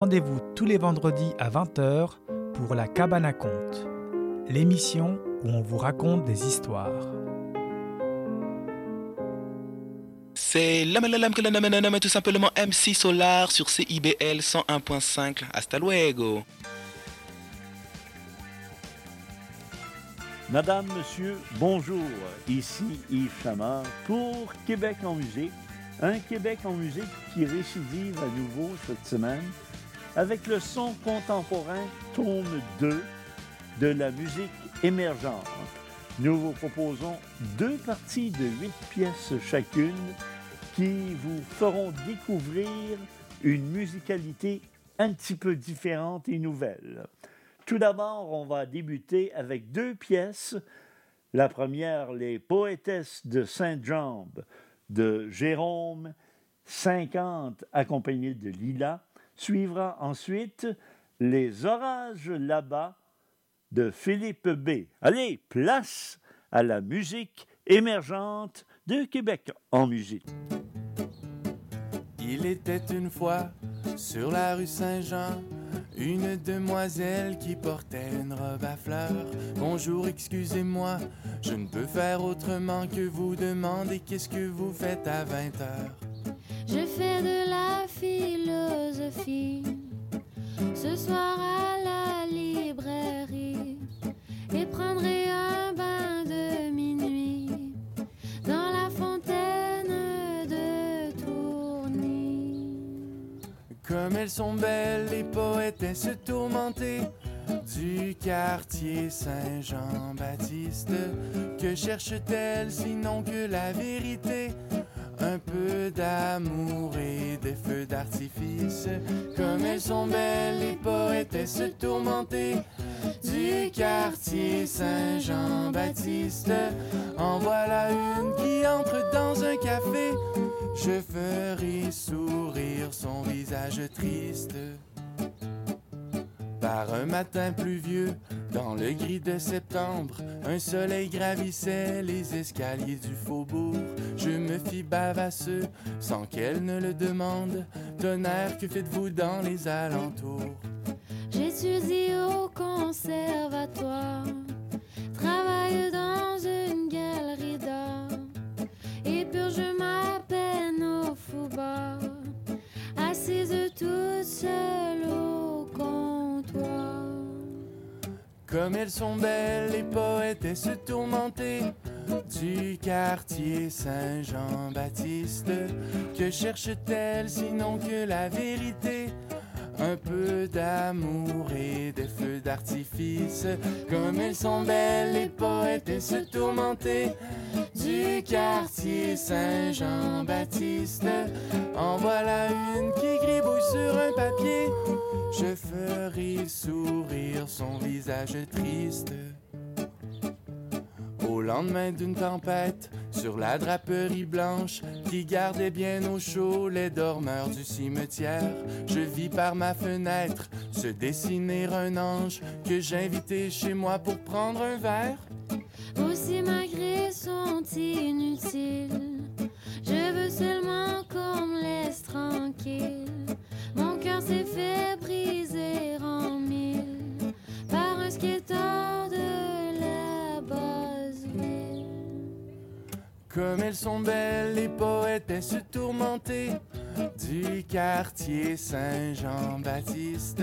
Rendez-vous tous les vendredis à 20h pour La Cabane à Conte, l'émission où on vous raconte des histoires. C'est l'homme la lame que la tout simplement MC Solar sur CIBL 101.5. Hasta luego. Madame, Monsieur, bonjour. Ici Yves Chamard pour Québec en musique. Un Québec en musique qui récidive à nouveau cette semaine avec le son contemporain tome 2 de la musique émergente. Nous vous proposons deux parties de huit pièces chacune qui vous feront découvrir une musicalité un petit peu différente et nouvelle. Tout d'abord, on va débuter avec deux pièces. La première, Les Poétesses de Saint-Jean de Jérôme 50, accompagné de Lila. Suivra ensuite Les Orages là-bas de Philippe B. Allez, place à la musique émergente de Québec en musique. Il était une fois sur la rue Saint-Jean une demoiselle qui portait une robe à fleurs. Bonjour, excusez-moi, je ne peux faire autrement que vous demander qu'est-ce que vous faites à 20 heures. Je fais de la philosophie ce soir à la librairie et prendrai un bain de minuit dans la fontaine de Tourny. Comme elles sont belles, les poétesses tourmentées du quartier Saint-Jean-Baptiste. Que cherche-t-elle sinon que la vérité? Un peu d'amour et des feux d'artifice. Comme elles sont belles, les poétesses tourmentées du quartier Saint-Jean-Baptiste. En voilà une qui entre dans un café. Je ferai sourire son visage triste. Par un matin pluvieux, dans le gris de septembre, un soleil gravissait les escaliers du faubourg. Je me fis bavasseux, sans qu'elle ne le demande. Tonnerre, que faites-vous dans les alentours? J'étudie au conservatoire, travaille dans une galerie d'art et purge ma peine au foubar, assise toute seule au Comme elles sont belles, les poétesses tourmentées du quartier Saint-Jean-Baptiste. Que cherche-t-elle sinon que la vérité? Un peu d'amour et des feux d'artifice. Comme elles sont belles, les poétesses tourmentées du quartier Saint-Jean-Baptiste. En voilà une qui gribouille sur un papier. Je ferai sourire son visage triste. Au lendemain d'une tempête, sur la draperie blanche qui gardait bien au chaud les dormeurs du cimetière, je vis par ma fenêtre se dessiner un ange que j'invitais chez moi pour prendre un verre. Aussi malgré sont inutiles. Je veux seulement qu'on me laisse tranquille. Mon cœur s'est fait briser en mille Comme elles sont belles, les poétesses tourmentées du quartier Saint-Jean-Baptiste.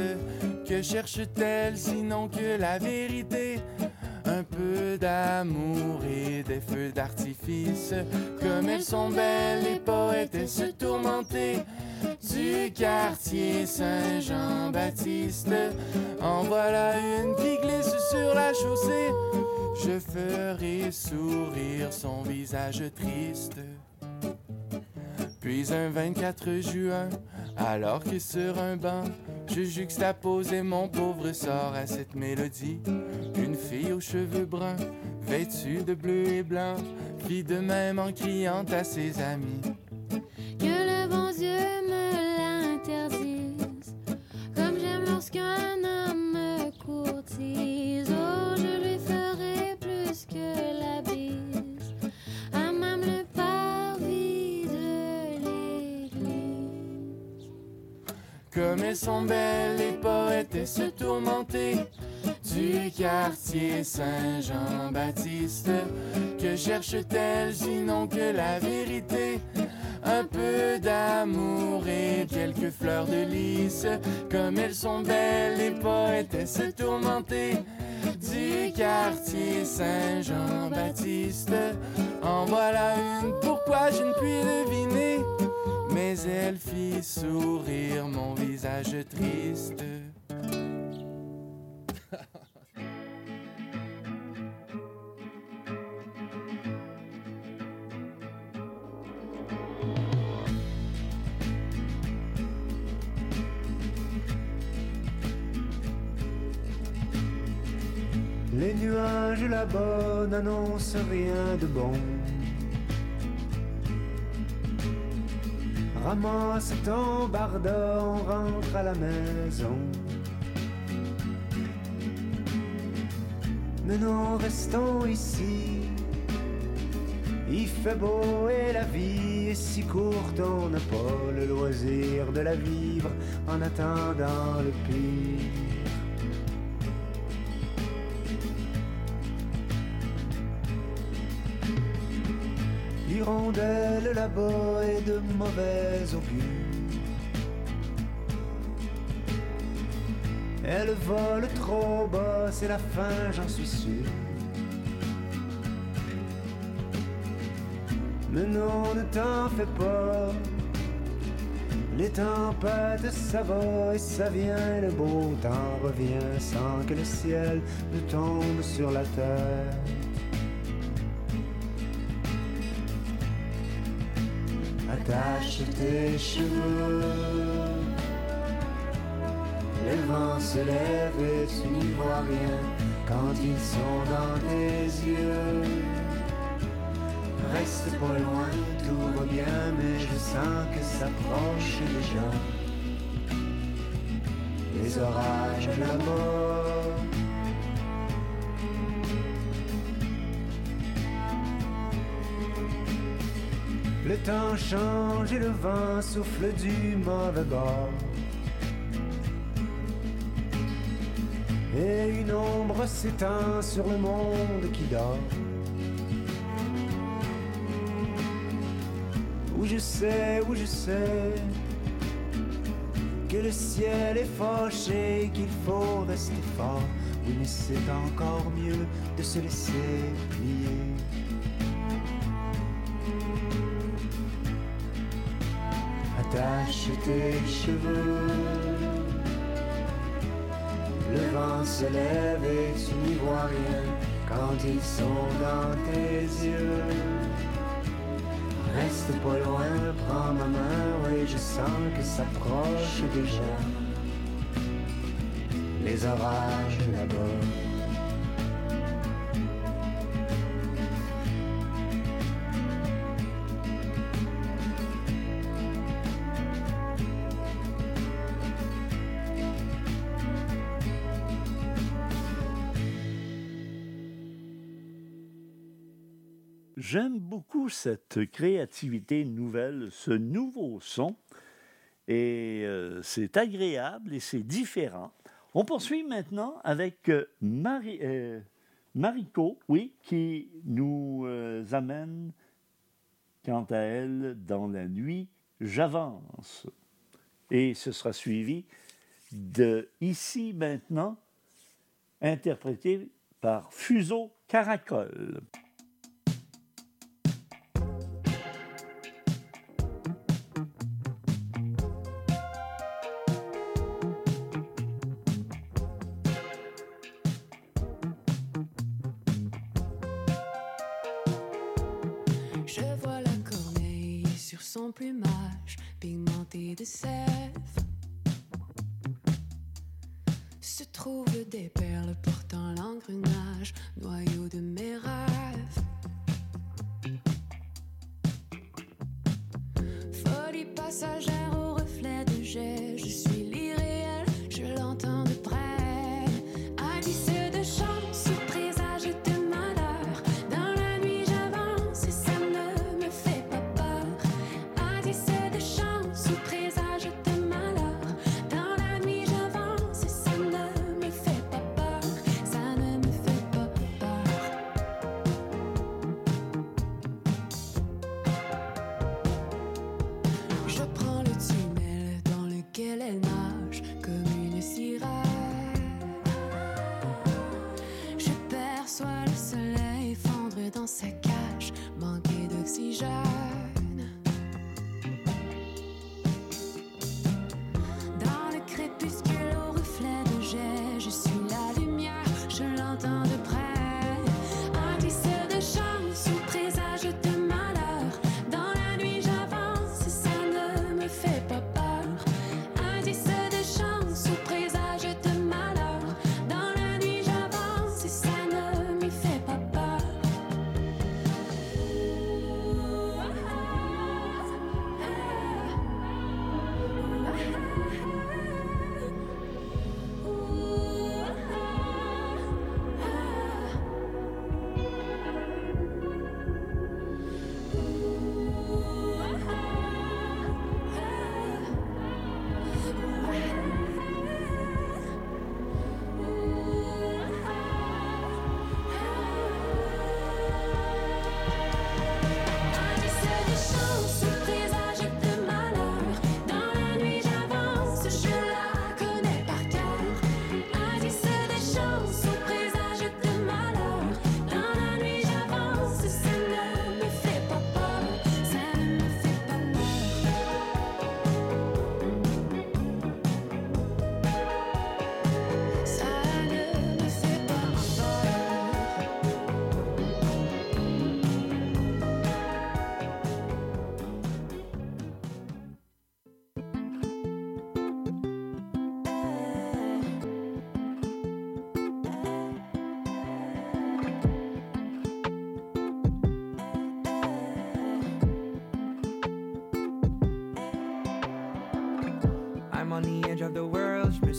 Que cherche-t-elle sinon que la vérité? Un peu d'amour et des feux d'artifice. Comme elles sont belles, les poétesses tourmentées du quartier Saint-Jean-Baptiste. En voilà une qui glisse sur la chaussée. Je ferai sourire son visage triste. Puis un 24 juin, alors que sur un banc, je juxtaposais mon pauvre sort à cette mélodie. Une fille aux cheveux bruns, vêtue de bleu et blanc, fit de même en criant à ses amis. Sont belles, les poétesses tourmentées du quartier Saint-Jean-Baptiste. Que cherche-t-elle sinon que la vérité? Un peu d'amour et quelques fleurs de lys. Comme elles sont belles, les poétesses tourmentées du quartier Saint-Jean-Baptiste. En voilà une, pourquoi je ne puis deviner? Mais elle fit sourire mon visage triste. Les nuages là-bas n'annoncent rien de bon. Ramasse ton barda, on rentre à la maison. Mais nous restons ici. Il fait beau et la vie est si courte, on n'a pas le loisir de la vivre en attendant le pire. L'hirondelle là-bas est de mauvais augure. Elle vole trop bas, c'est la fin, j'en suis sûr. Mais non, ne t'en fais pas. Les tempêtes, ça va et ça vient, le beau temps revient sans que le ciel ne tombe sur la terre. Attache tes cheveux. Le vent se lève et tu n'y vois rien quand ils sont dans tes yeux. Reste pas loin, tout va bien, mais je sens que s'approche déjà. Les orages là-bas. Le temps change et le vent souffle du mauvais bord. Et une ombre s'étend sur le monde qui dort. Où je sais, où je sais que le ciel est fâché, qu'il faut rester fort. Oui, mais c'est encore mieux de se laisser plier. Attache tes cheveux. Le vent se lève et tu n'y vois rien quand ils sont dans tes yeux. Reste pas loin, prends ma main, oui, je sens que s'approche déjà. Les orages là-bas. J'aime beaucoup cette créativité nouvelle, ce nouveau son. Et euh, c'est agréable et c'est différent. On poursuit maintenant avec euh, euh, Mariko, oui, qui nous amène, quant à elle, dans la nuit, j'avance. Et ce sera suivi de Ici maintenant, interprété par Fuseau Caracol. Se trouvent des perles portant l'engrenage, noyau de mes rêves. Folie passagère au reflet de jet, je suis l'irréel,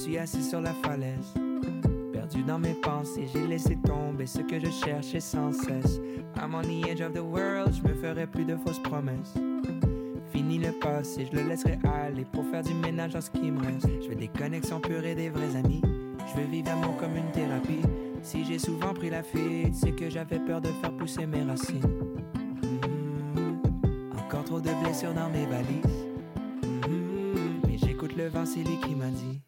suis assis sur la falaise. Perdu dans mes pensées, j'ai laissé tomber ce que je cherchais sans cesse. I'm on the edge of the world, je me ferai plus de fausses promesses. Fini le passé, je le laisserai aller pour faire du ménage en ce qui me reste. Je veux des connexions pures et des vrais amis. Je veux vivre l'amour comme une thérapie. Si j'ai souvent pris la fuite, c'est que j'avais peur de faire pousser mes racines. Mm-hmm. Encore trop de blessures dans mes valises. Mm-hmm. Mais j'écoute le vent, c'est lui qui m'a dit.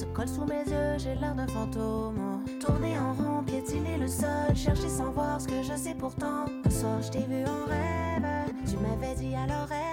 se colle sous mes yeux, j'ai l'air d'un fantôme. Tourner en rond, piétiner le sol, chercher sans voir ce que je sais pourtant. Un soir, je t'ai vu en rêve, tu m'avais dit à l'oreille.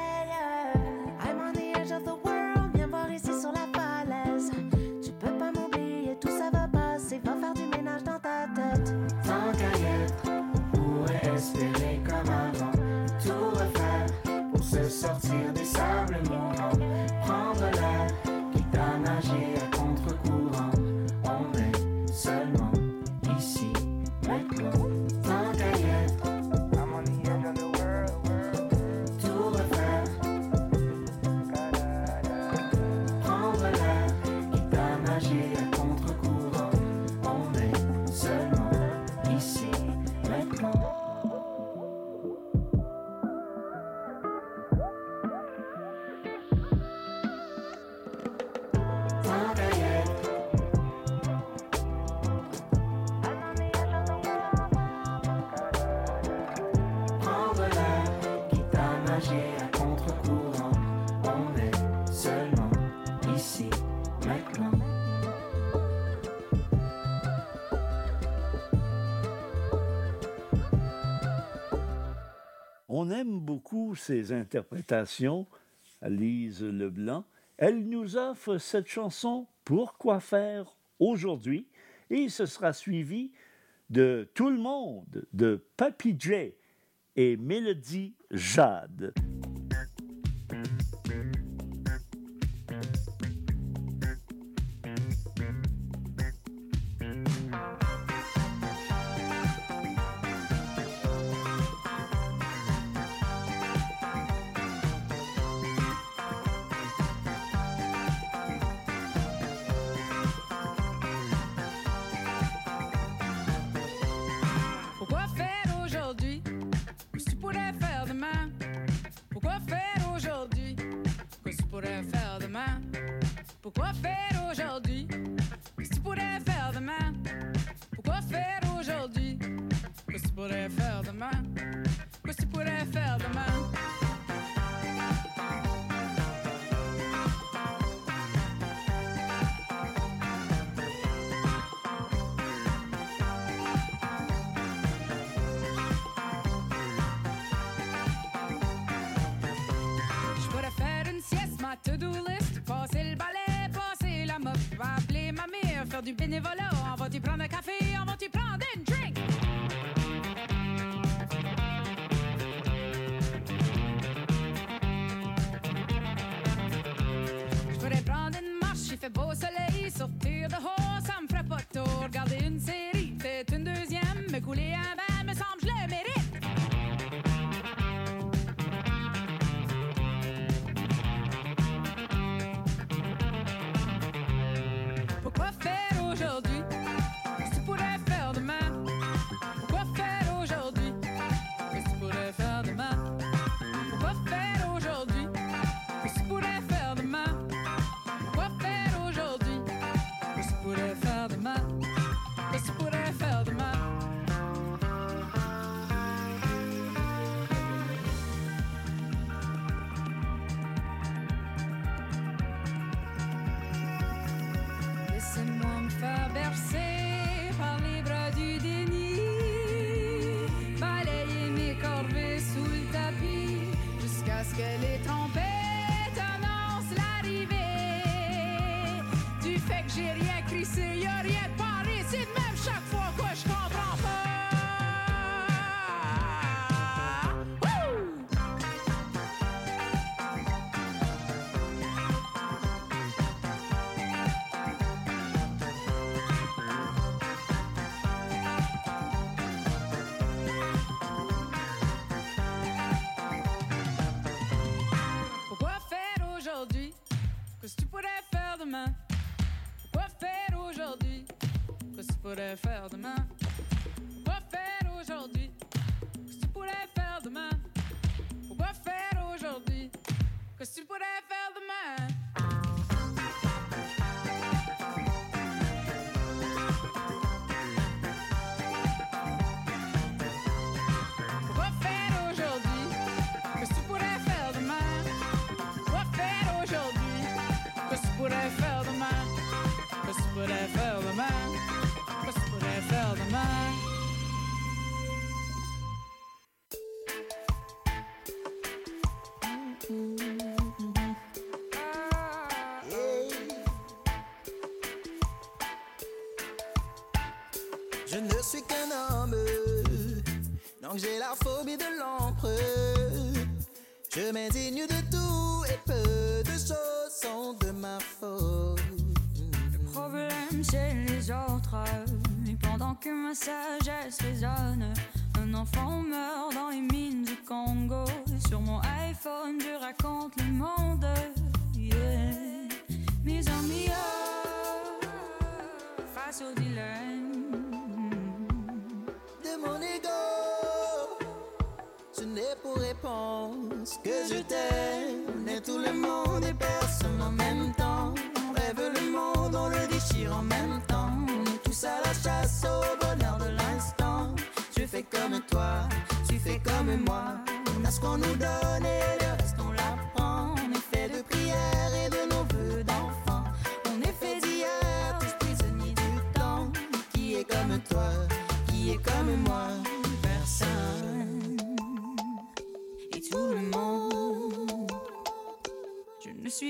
ses interprétations, Lise Leblanc, elle nous offre cette chanson Pourquoi faire aujourd'hui? Et ce sera suivi de Tout le monde de Papy Jay et Mélodie Jade. bénévoles. Je ne suis qu'un homme, donc j'ai la phobie de l'encre. Je m'indigne de tout et peu de choses sont de ma faute. Le problème, c'est les autres. Et pendant que ma sagesse résonne, un enfant meurt dans les mines du Congo. Et sur mon iPhone, je raconte le monde. Mes amis, euh, face aux pense que je t'aime Et tout le monde et personne en même temps. On rêve le monde, on le déchire en même temps. On est tous à la chasse au bonheur de l'instant. Je fais comme toi, tu fais comme moi. On a ce qu'on nous donne et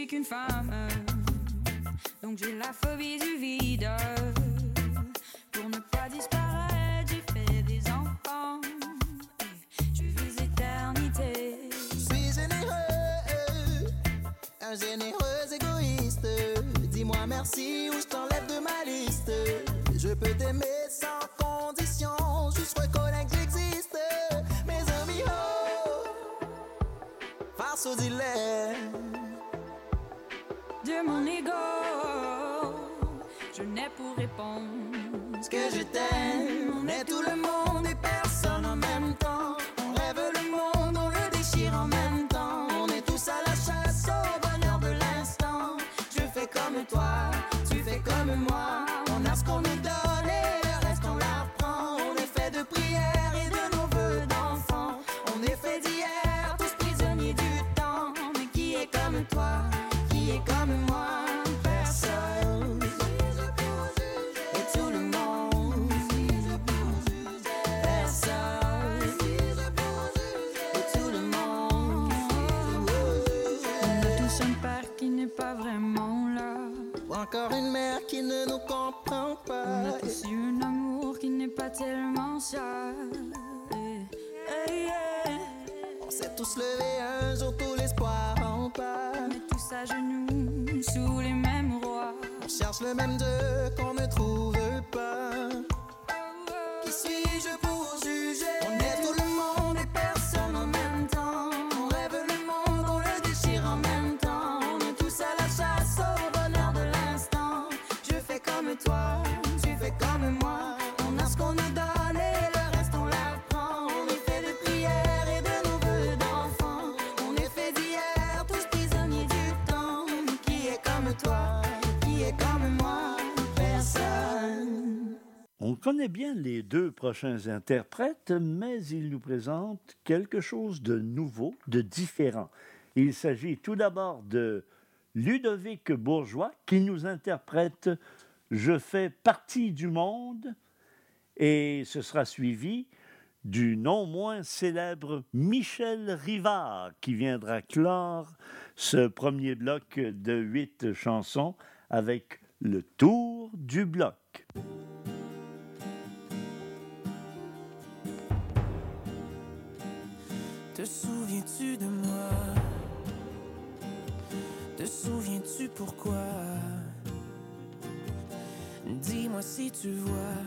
confinement. Donc j'ai la phobie everything remember On connaît bien les deux prochains interprètes, mais ils nous présentent quelque chose de nouveau, de différent. Il s'agit tout d'abord de Ludovic Bourgeois qui nous interprète Je fais partie du monde et ce sera suivi du non moins célèbre Michel Rivard qui viendra clore ce premier bloc de huit chansons avec le tour du bloc. Te souviens-tu de moi? Te souviens-tu pourquoi? Dis-moi si tu vois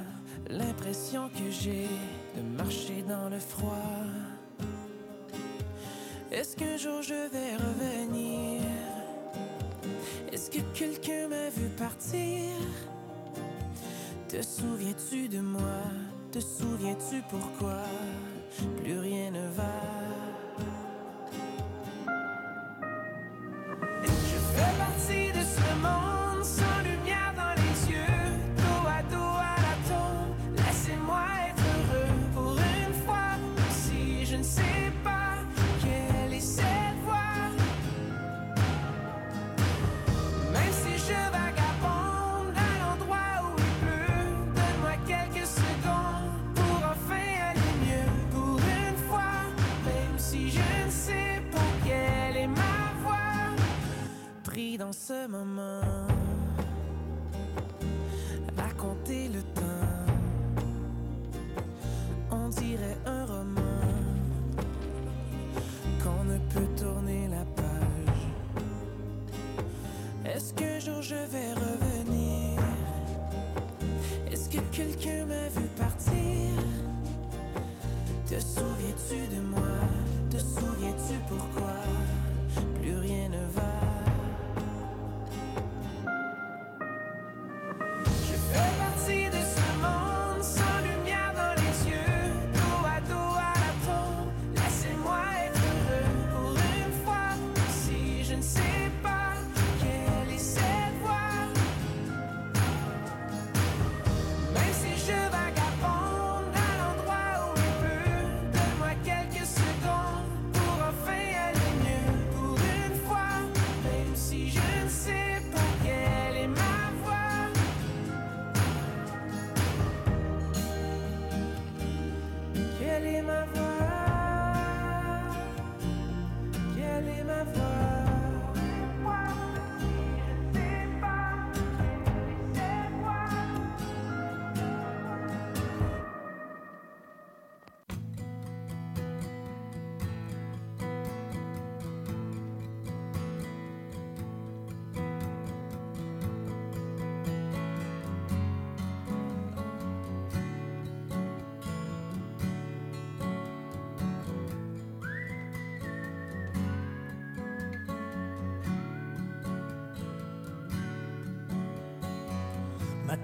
l'impression que j'ai de marcher dans le froid. Est-ce qu'un jour je vais revenir? Est-ce que quelqu'un m'a vu partir? Te souviens-tu de moi? Te souviens-tu pourquoi? Plus rien ne va. Dans ce moment. Raconter le temps, on dirait un roman qu'on ne peut tourner la page. Est-ce qu'un jour je vais revenir? Est-ce que quelqu'un m'a vu partir? Te souviens-tu de moi? Te souviens-tu pourquoi?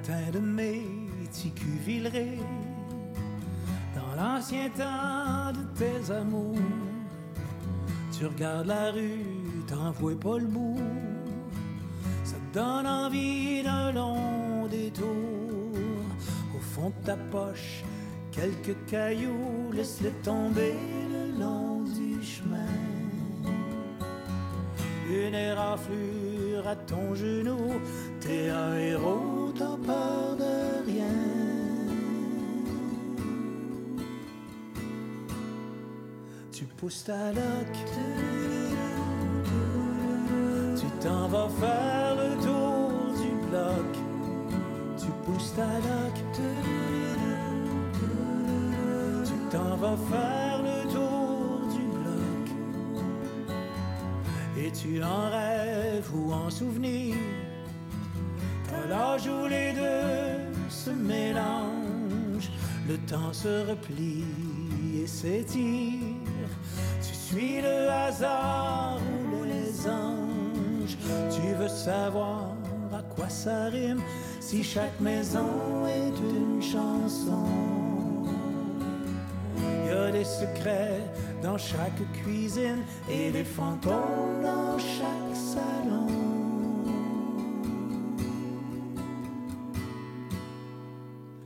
Matin de mai, Villeray, dans l'ancien temps de tes amours, tu regardes la rue, t'en vois pas le bout, ça te donne envie d'un long détour. Au fond de ta poche, quelques cailloux, laisse-les tomber le long du chemin. Une éraflure à ton genou, t'es un héros, t'as peur de rien. Tu pousses ta loque, tu t'en vas faire le tour du bloc. Tu pousses ta loque, tu t'en vas faire Et tu en rêves ou en souvenir T'as l'âge où les deux se mélangent Le temps se replie et s'étire. Tu suis le hasard ou les anges Tu veux savoir à quoi ça rime Si chaque maison est une chanson. Y a des secrets dans chaque cuisine et des fantômes dans chaque salon.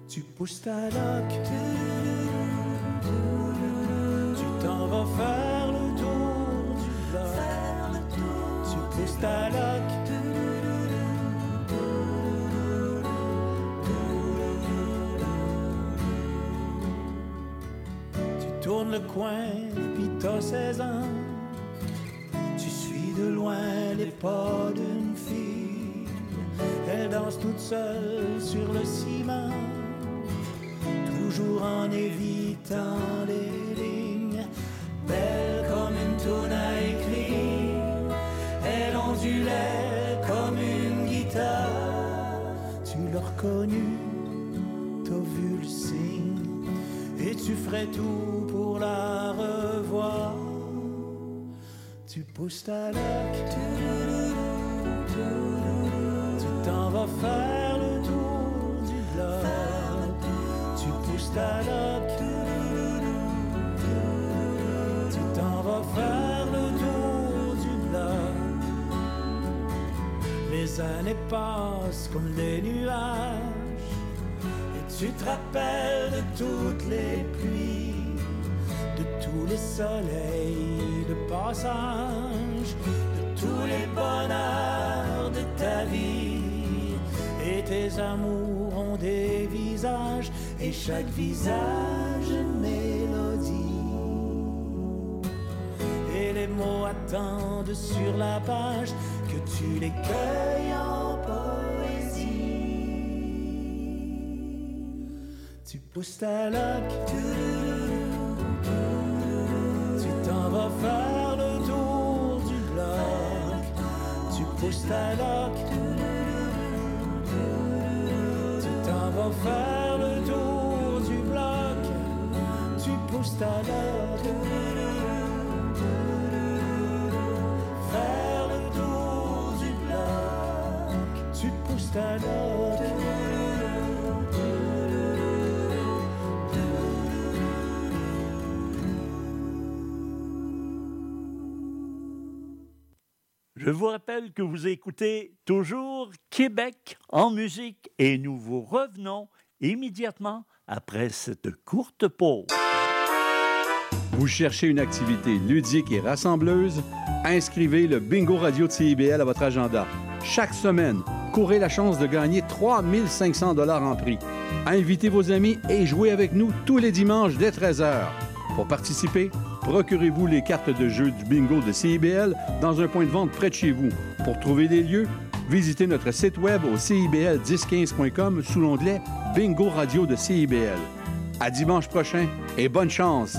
Tu pousses ta loque, tu t'en vas faire le tour du bloc. Tu pousses ta loque. Le coin, puis t'as 16 ans. Tu suis de loin les pas d'une fille. Elle danse toute seule sur le ciment, toujours en évitant les lignes, belle comme une à écrire, elle ondulait comme une guitare. Tu l'as reconnue, et tu ferais tout pour la revoir. Tu pousses ta loque, tu t'en vas faire le tour du bloc. Tu pousses ta loque, tu t'en vas faire le tour du bloc. Les années passent comme des nuages, tu te rappelles de toutes les pluies de tous les soleils de passage, de tous les bonheurs de ta vie. Et tes amours ont des visages, et chaque visage une mélodie. Et les mots attendent sur la page que tu les cueilles en poésie. Loque, tu t'en vas faire le tour du bloc. Tu pousses ta loque, tu t'en vas faire le tour du bloc. Tu pousses ta loque, faire le tour du bloc. Tu pousses Je vous rappelle que vous écoutez toujours Québec en musique et nous vous revenons immédiatement après cette courte pause. Vous cherchez une activité ludique et rassembleuse? Inscrivez le Bingo Radio de CIBL à votre agenda. Chaque semaine, courez la chance de gagner 3500 dollars en prix. Invitez vos amis et jouez avec nous tous les dimanches dès 13h. Pour participer, procurez-vous les cartes de jeu du bingo de CIBL dans un point de vente près de chez vous. Pour trouver des lieux, visitez notre site web au cibl1015.com sous l'onglet Bingo Radio de CIBL. À dimanche prochain et bonne chance!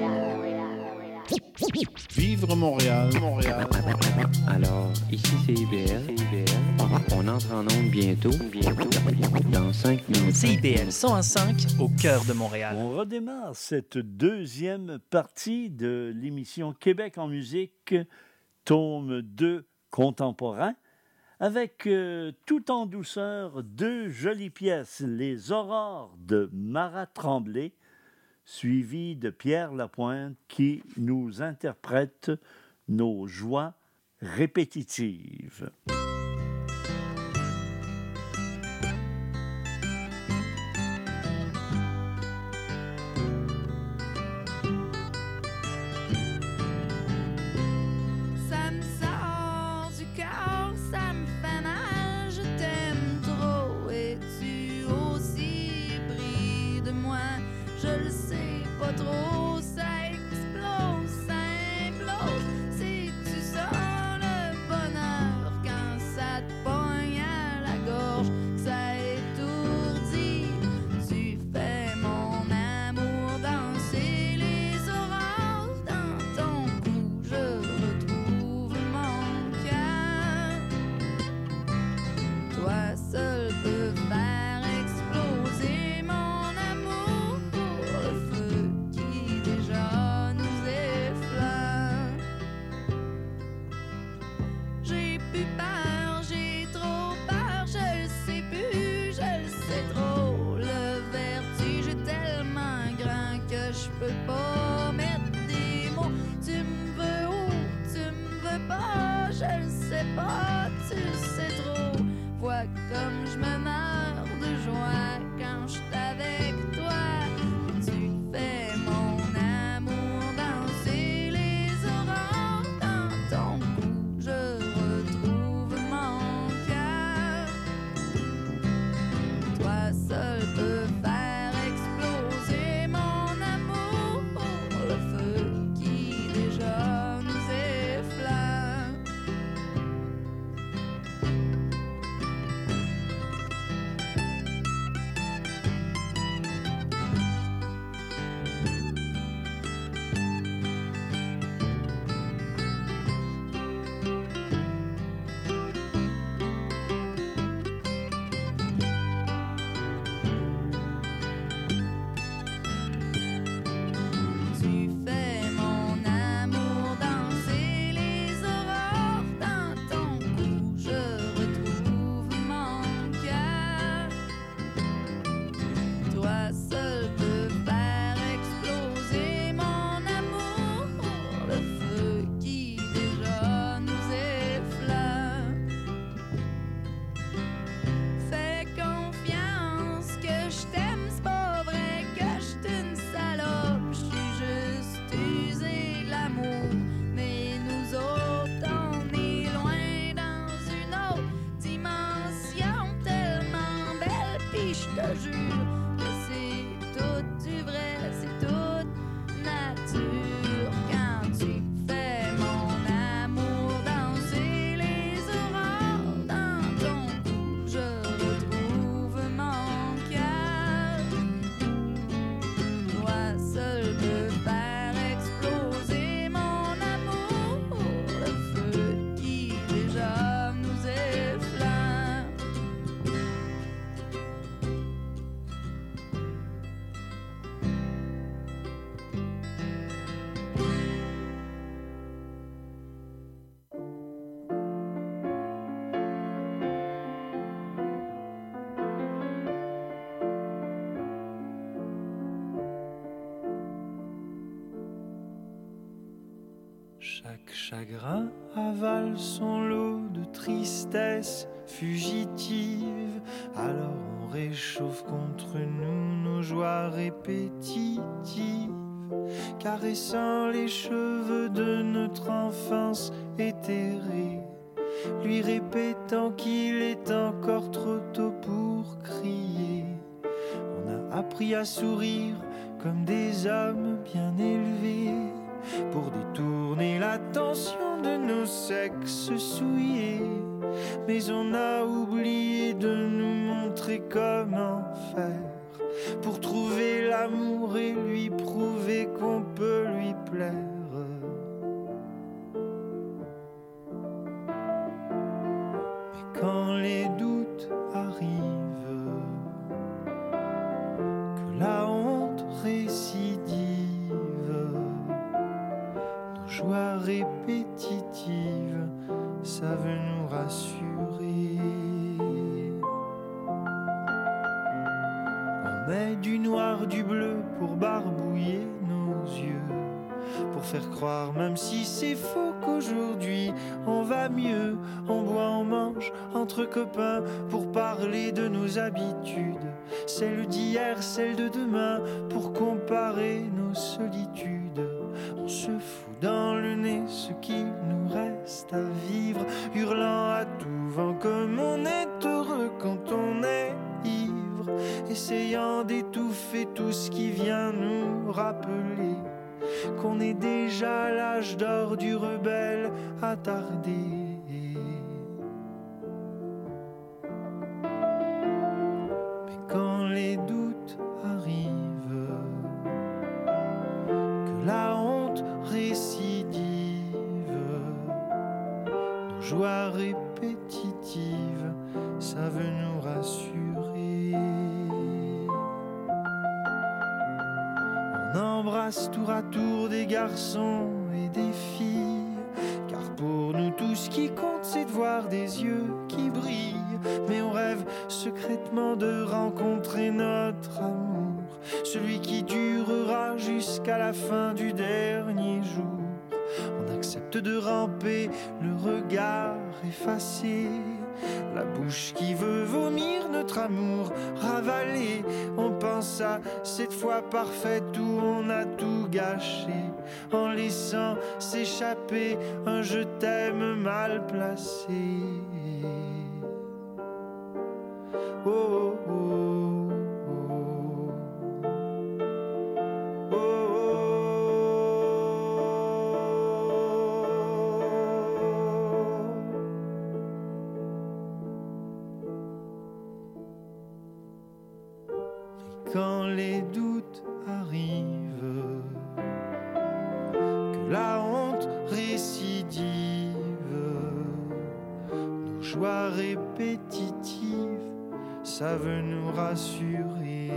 Vivre Montréal, Montréal. Alors, ici c'est IBL. On entre en onde bientôt. Bientôt. Dans 5 minutes. CIBL 105 au cœur de Montréal. On redémarre cette deuxième partie de l'émission Québec en musique, tome 2 contemporain, avec euh, tout en douceur deux jolies pièces, Les Aurores de Marat Tremblay, suivi de Pierre Lapointe qui nous interprète nos joies répétitives. Chagrin avale son lot de tristesse fugitive. Alors on réchauffe contre nous nos joies répétitives, caressant les cheveux de notre enfance éthérée, lui répétant qu'il est encore trop tôt pour crier. On a appris à sourire comme des hommes bien élevés pour détourner l'attention de nos sexes souillés. Mais on a oublié de nous montrer comment faire pour trouver l'amour et lui prouver qu'on peut lui plaire. Mais quand les nos joies répétitives savent nous rassurer. On met du noir, du bleu pour barbouiller nos yeux, pour faire croire, même si c'est faux, qu'aujourd'hui on va mieux. On boit, on mange entre copains pour parler de nos habitudes, celles d'hier, celles de demain, pour comparer nos solitudes. Dans le nez ce qu'il nous reste à vivre, hurlant à tout vent comme on est heureux quand on est ivre, essayant d'étouffer tout ce qui vient nous rappeler qu'on est déjà l'âge d'or du rebelle attardé. Mais quand les nos joies répétitives savent nous rassurer. On embrasse tour à tour des garçons et des filles, car pour nous tout ce qui compte c'est de voir des yeux qui brillent. Mais on rêve secrètement de rencontrer notre amour, celui qui durera jusqu'à la fin du dernier jour. Accepte de ramper, le regard effacé, la bouche qui veut vomir notre amour ravalé. On pense à cette fois parfaite où on a tout gâché, en laissant s'échapper un je t'aime mal placé. Oh, oh, oh. Nos joies répétitives savent nous rassurer.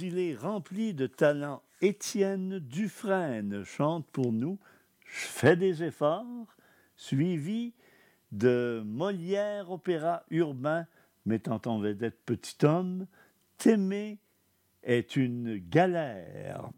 Il est rempli de talent. Étienne Dufresne chante pour nous Je fais des efforts, suivi de Molière opéra urbain mettant en vedette Petit Homme. T'aimer est une galère.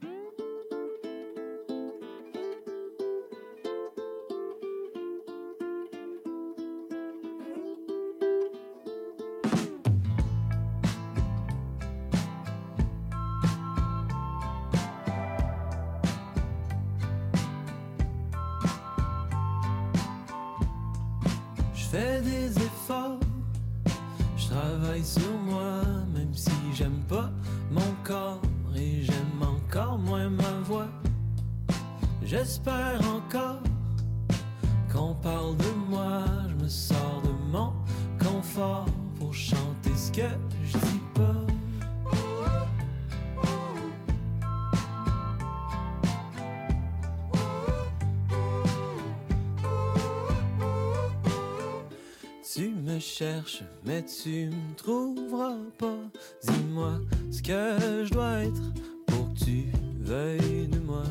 Mais tu me trouveras pas. Dis-moi ce que je dois être pour que tu veuilles de moi.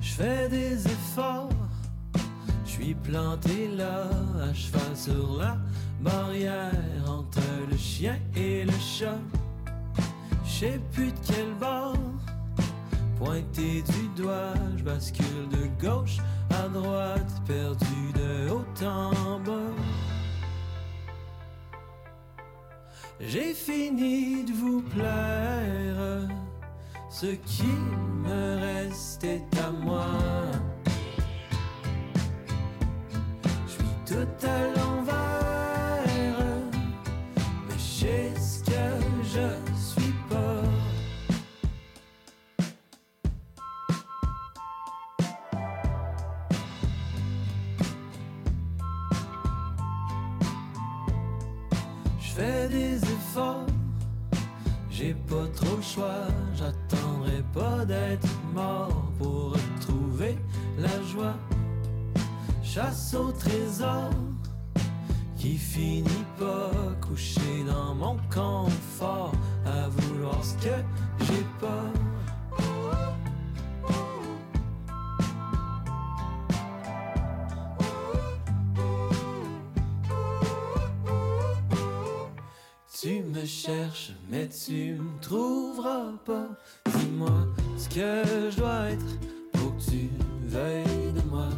Je fais des efforts, je suis planté là, à cheval sur la barrière entre le chien et le chat. Je sais plus de quel bord pointer du doigt, je bascule de gauche à droite, perdu de haut en bas. J'ai fini de vous plaire, ce qu'il me reste est à moi. Je suis tout J'attendrai pas d'être mort pour retrouver la joie. Chasse au trésor qui finit pas couché dans mon confort à vouloir ce que j'ai pas. Cherches, mais tu me trouveras pas. Dis-moi ce que je dois être pour que tu veuilles de moi.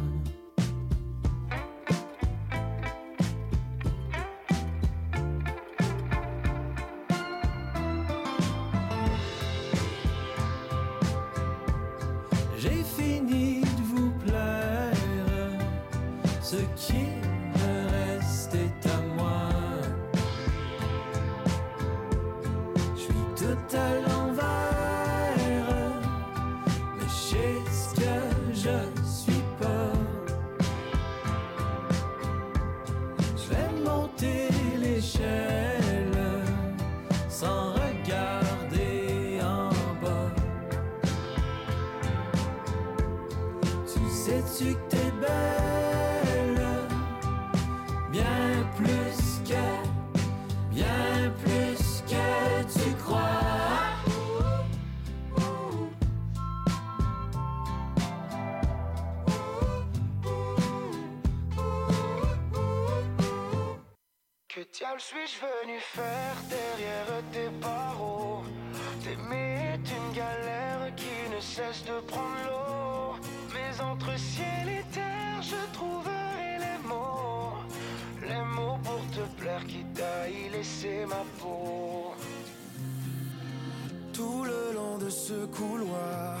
Tout le long de ce couloir,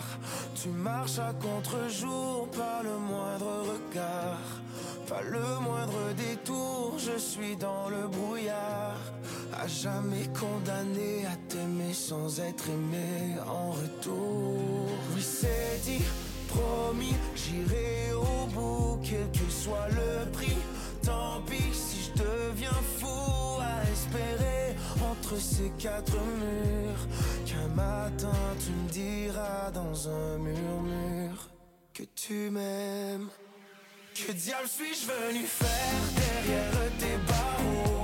tu marches à contre-jour, pas le moindre regard, pas le moindre détour, je suis dans le brouillard, à jamais condamné à t'aimer sans être aimé en retour. Oui, c'est dit, promis, j'irai au bout, quel que soit le prix. Tant pis si je deviens fou à espérer ces quatre murs qu'un matin tu me diras dans un murmure que tu m'aimes. Que diable suis-je venu faire derrière tes barreaux?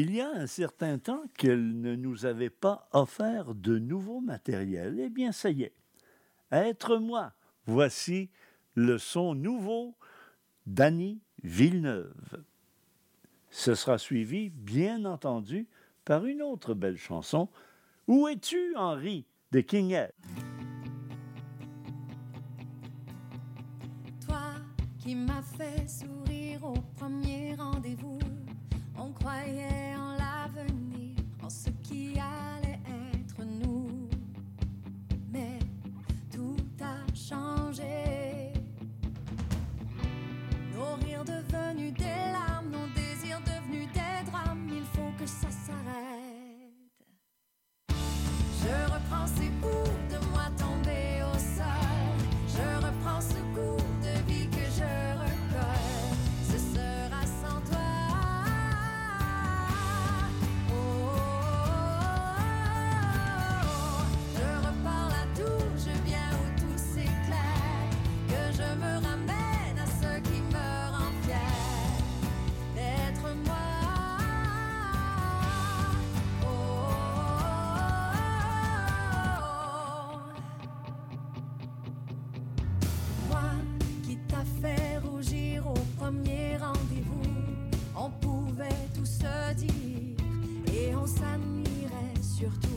il y a un certain temps qu'elle ne nous avait pas offert de nouveau matériel. Eh bien, ça y est. Être moi, voici le son nouveau d'Annie Villeneuve. Ce sera suivi, bien entendu, par une autre belle chanson, Où es-tu, Henri, de King Ed. Toi qui m'as fait sourire au premier rendez-vous on croyait en l'avenir, en ce qui allait être nous. Mais tout a changé. sur toi.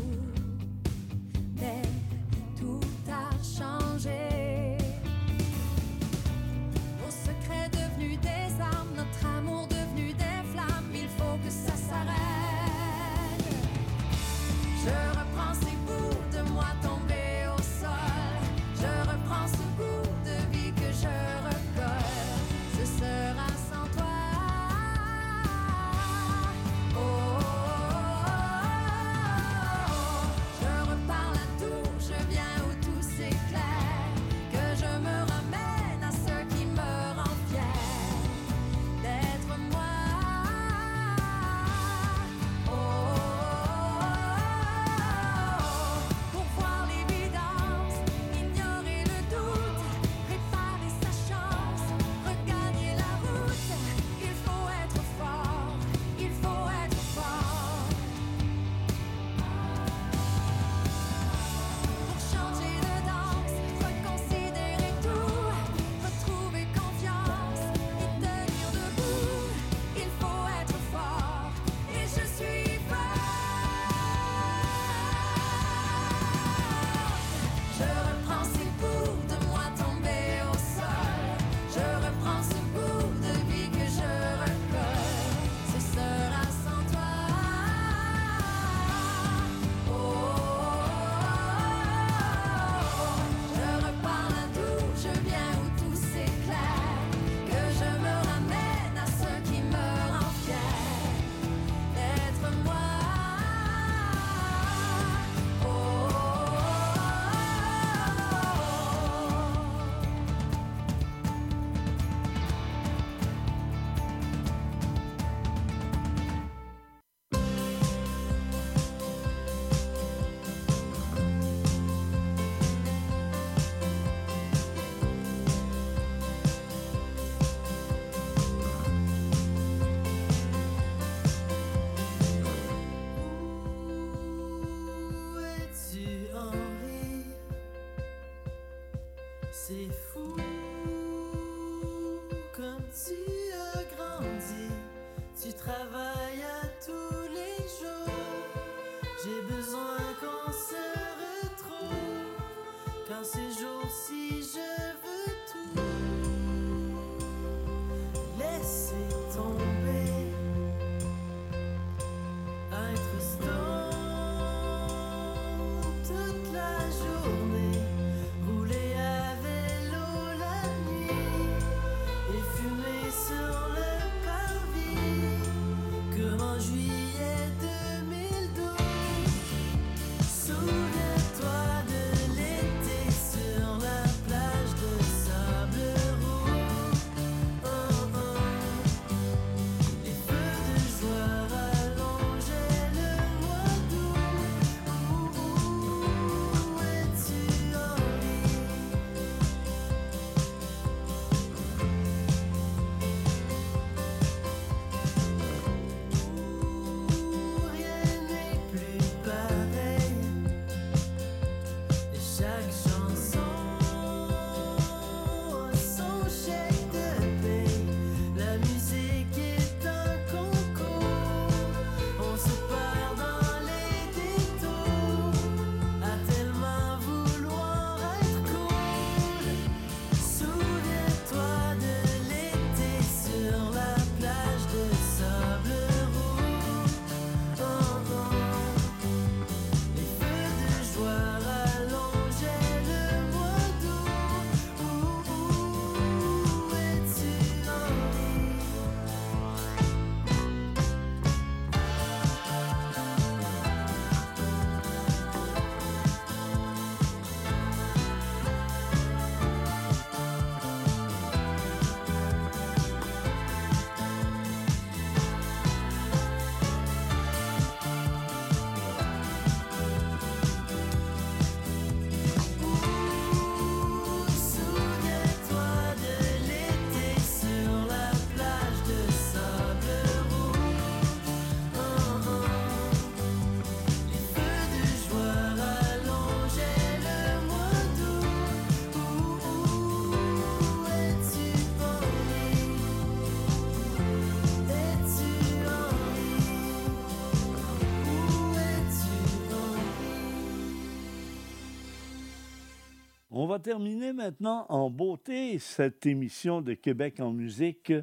va terminer maintenant en beauté cette émission de Québec en musique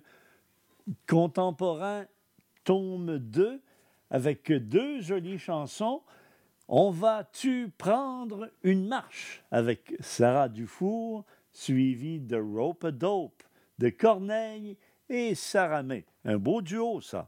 contemporain, tome 2, avec deux jolies chansons. On va-tu prendre une marche avec Sarah Dufour, suivie de Rope Dope, de Corneille et Sarah Saramé. Un beau duo, ça.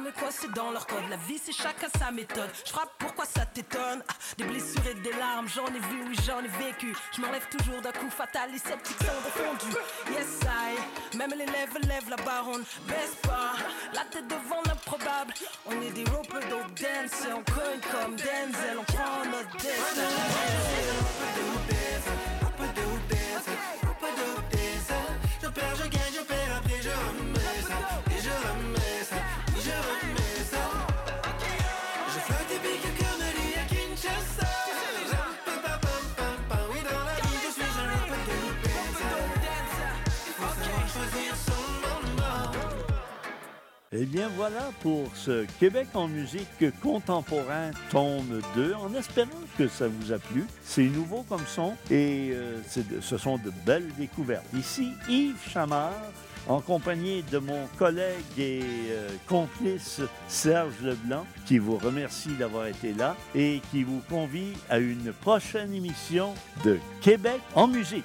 Jamais coincés dans leur code. La vie, c'est chacun sa méthode. Je frappe, pourquoi ça t'étonne Ah, Des blessures et des larmes, j'en ai vu, oui, j'en ai vécu. Je m'enlève toujours d'un coup fatal, les sceptiques sont défendus. Yes, I, même les lèvres lèvent la baronne. Baisse pas, la tête devant l'improbable. On est des rope dope dance, on cogne comme Denzel, on prend notre destin. Eh bien voilà pour ce Québec en musique contemporain tome 2, en espérant que ça vous a plu. C'est nouveau comme son et euh, ce sont de belles découvertes. Ici Yves Chamard, en compagnie de mon collègue et euh, complice Serge Leblanc, qui vous remercie d'avoir été là et qui vous convie à une prochaine émission de Québec en musique.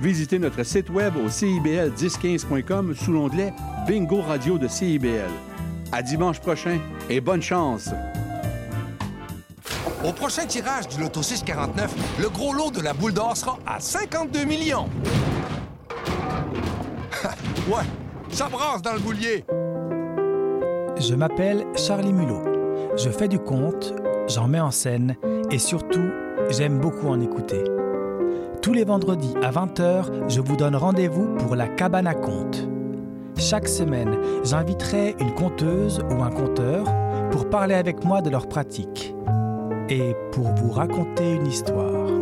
visitez notre site web au cibl1015.com sous l'onglet Bingo Radio de CIBL. À dimanche prochain et bonne chance! Au prochain tirage du Loto 649, le gros lot de la boule d'or sera à 52 millions. ouais, ça brasse dans le boulier. Je m'appelle Charlie Mulot. Je fais du conte, j'en mets en scène et surtout, j'aime beaucoup en écouter. Tous les vendredis à 20h, je vous donne rendez-vous pour la cabane à contes. Chaque semaine, j'inviterai une conteuse ou un conteur pour parler avec moi de leur pratique et pour vous raconter une histoire.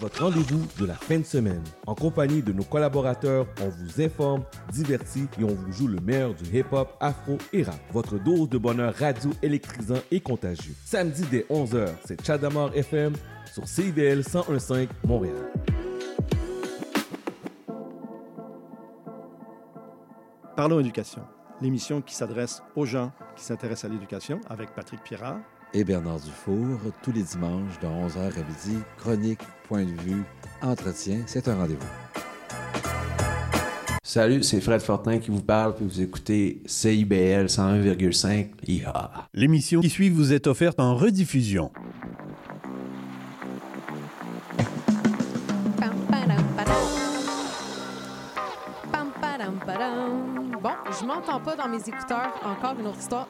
Votre rendez-vous de la fin de semaine. En compagnie de nos collaborateurs, on vous informe, divertit et on vous joue le meilleur du hip-hop, afro et rap. Votre dose de bonheur radio électrisant et contagieux. Samedi dès 11h, c'est Chadamar FM sur CIVL 1015 Montréal. Parlons éducation, l'émission qui s'adresse aux gens qui s'intéressent à l'éducation avec Patrick Pirard. Et Bernard Dufour, tous les dimanches de 11h à midi. Chronique, point de vue, entretien, c'est un rendez-vous. Salut, c'est Fred Fortin qui vous parle, puis vous écoutez CIBL 101,5 IHA. L'émission qui suit vous est offerte en rediffusion. Bon, je m'entends pas dans mes écouteurs. Encore une autre histoire.